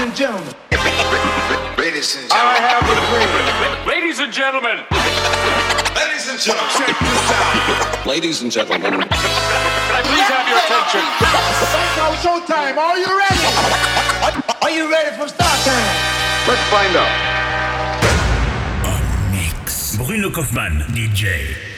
and gentlemen. Ladies and gentlemen. I have a dream. Ladies and gentlemen. Ladies and gentlemen. Check this out. Ladies and gentlemen. Can I please have your attention? Now showtime. Are you ready? Are you ready for start time? Let's find out. Mix. Bruno Kauffmann, DJ.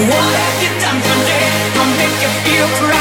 What have you done today? I'll make you feel proud.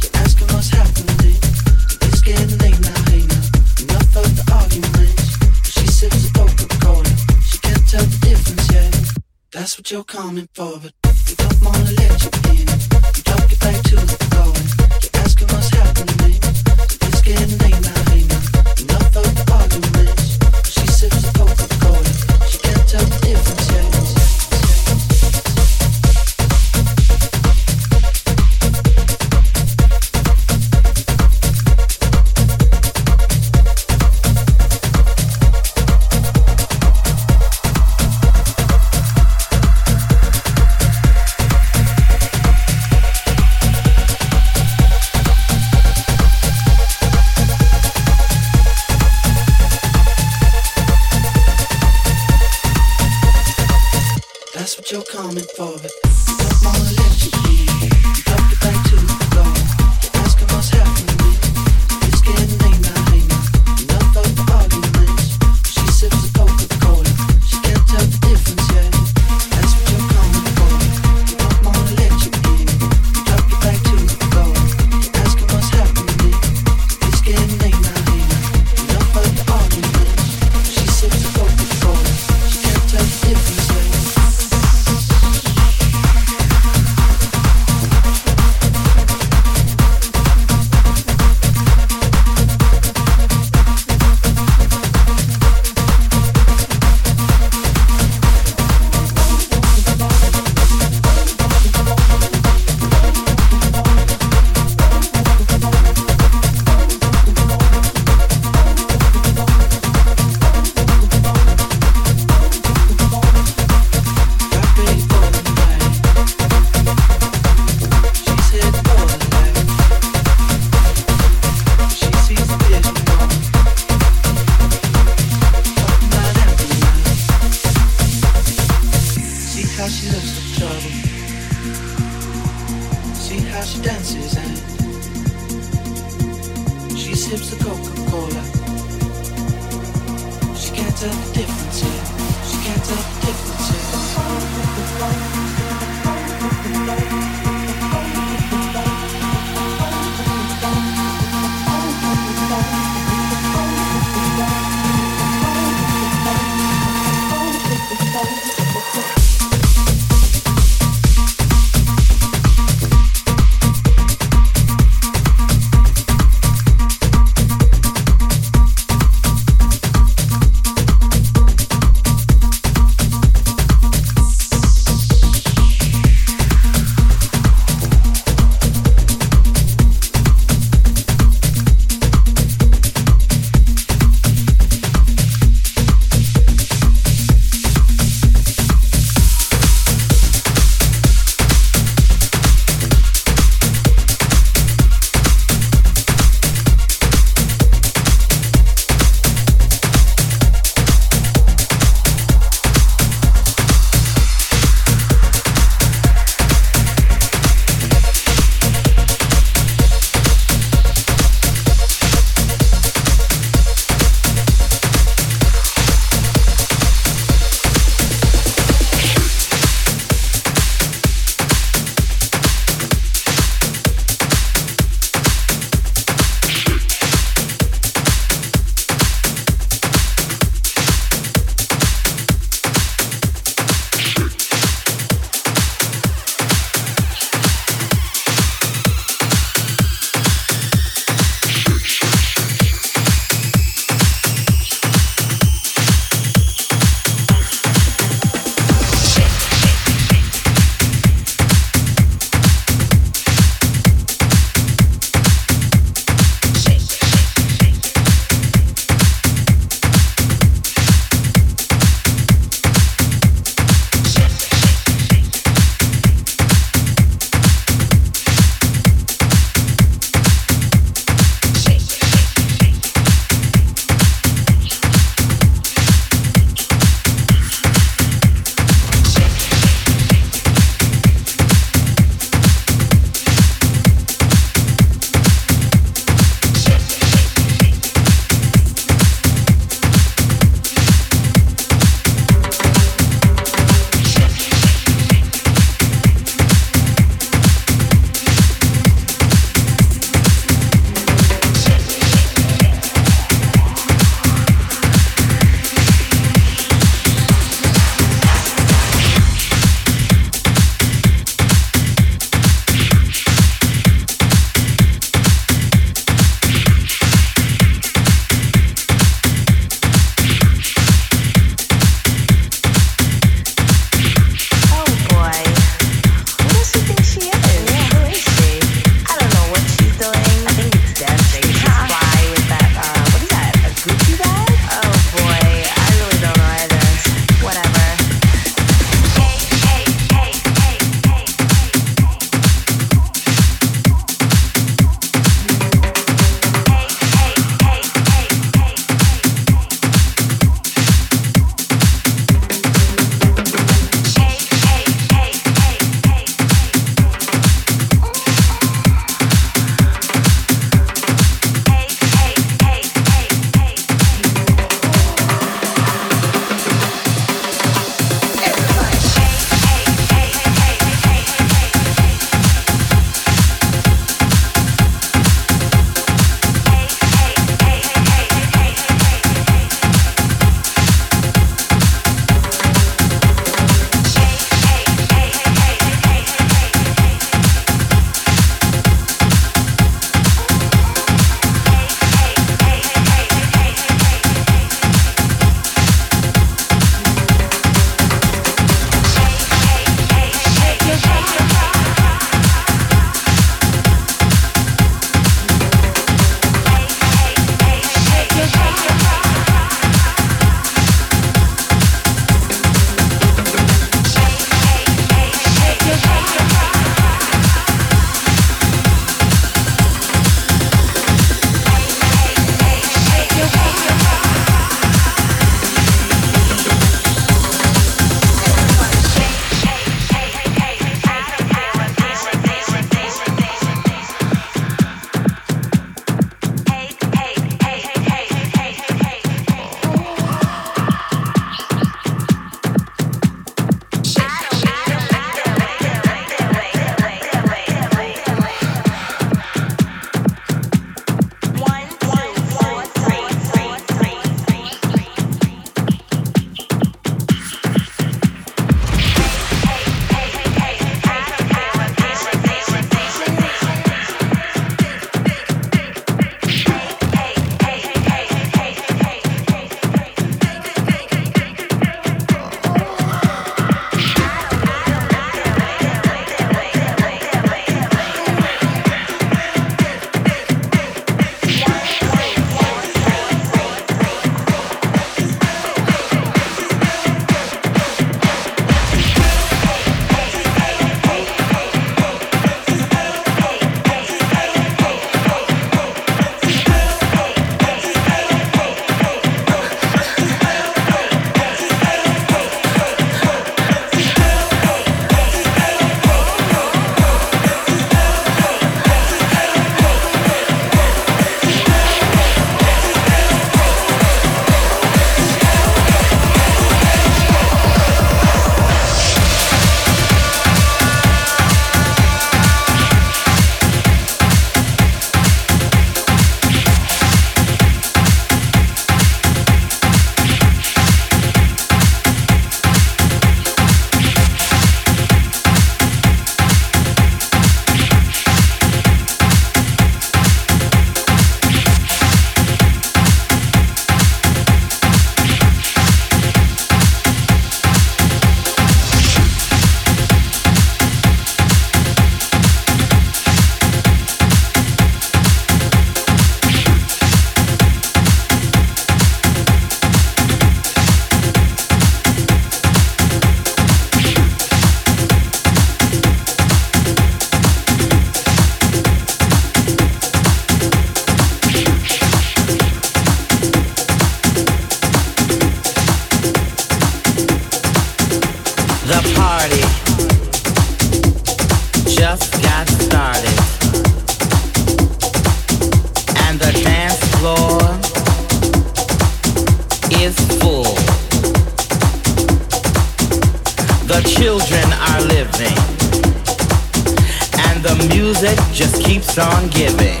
Keeps on giving.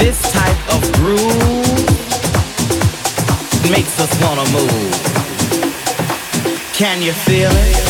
This type of groove makes us wanna move. Can you feel it?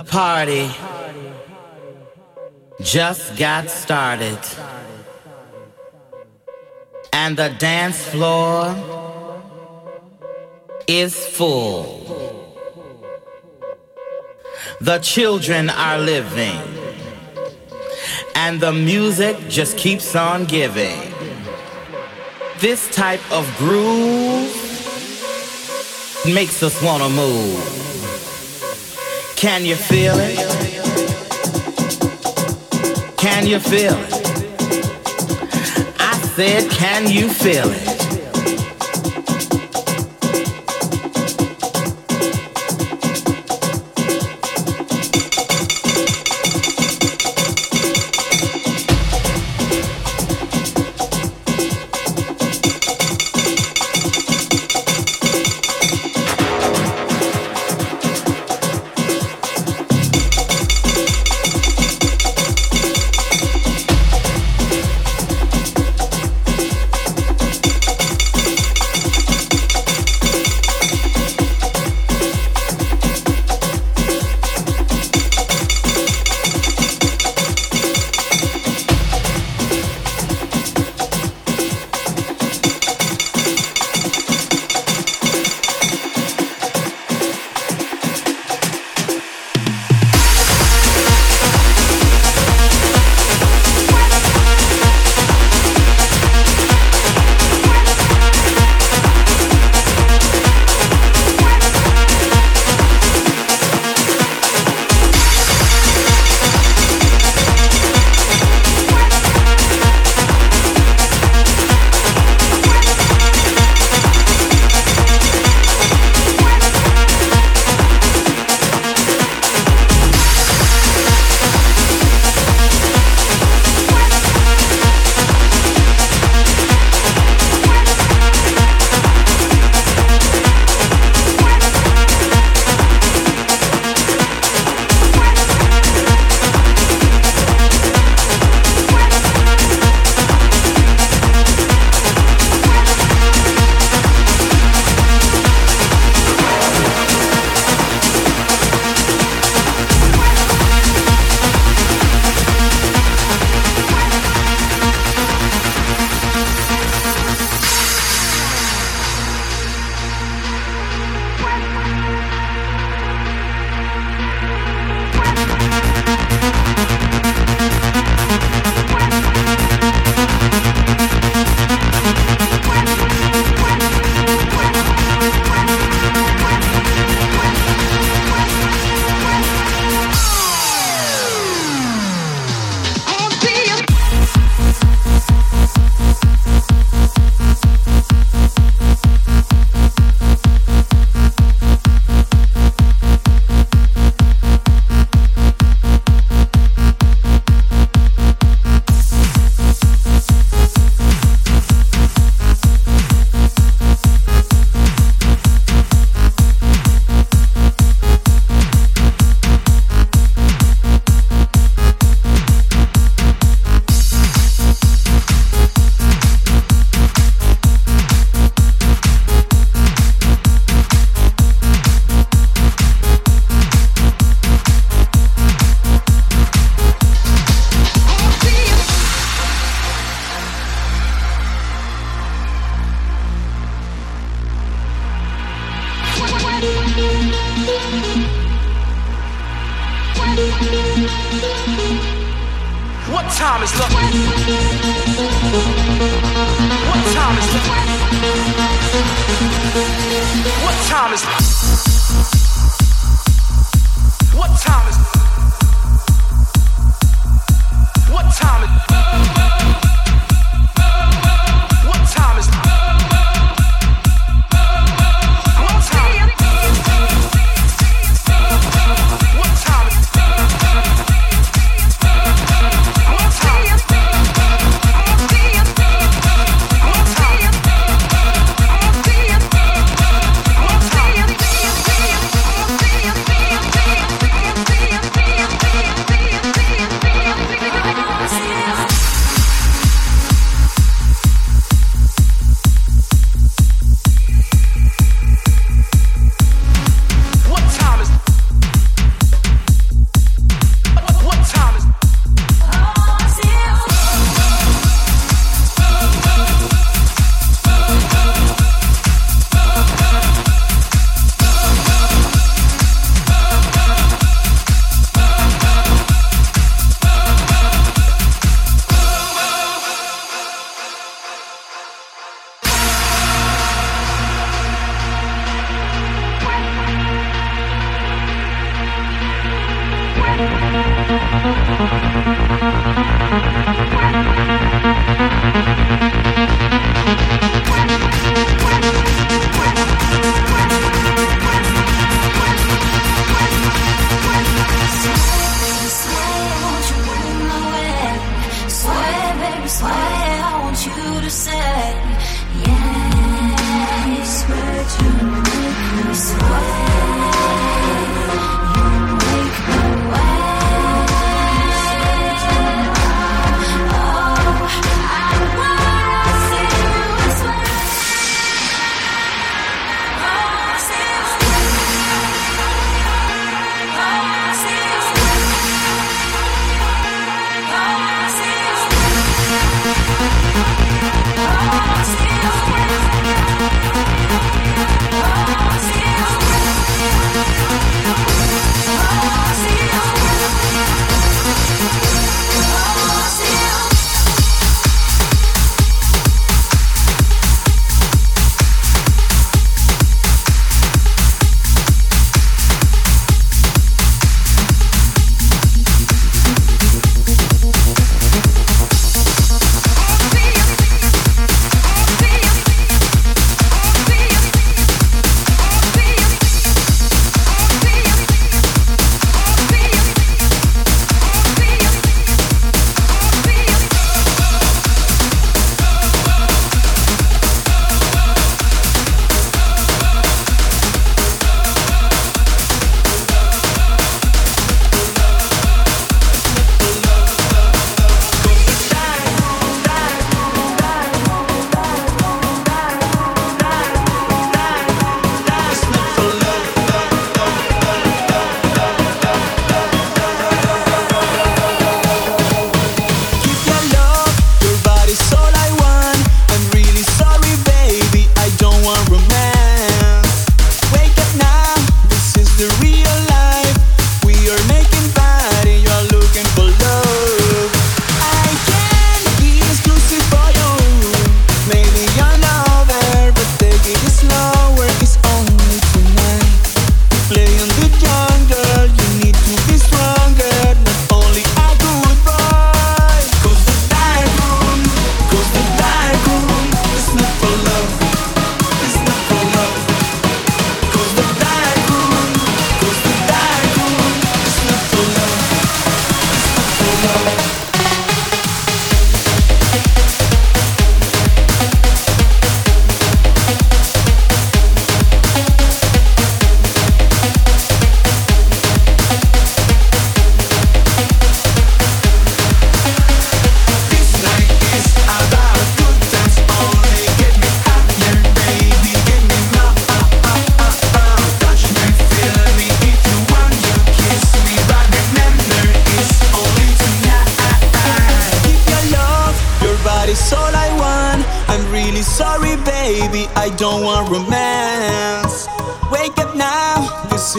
party just got started. And the dance floor is full. The children are living. And the music just keeps on giving. This type of groove makes us want to move. Can you feel it? Can you feel it? I said, can you feel it?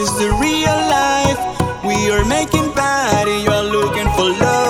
is the real life. We are making bad, you're looking for love.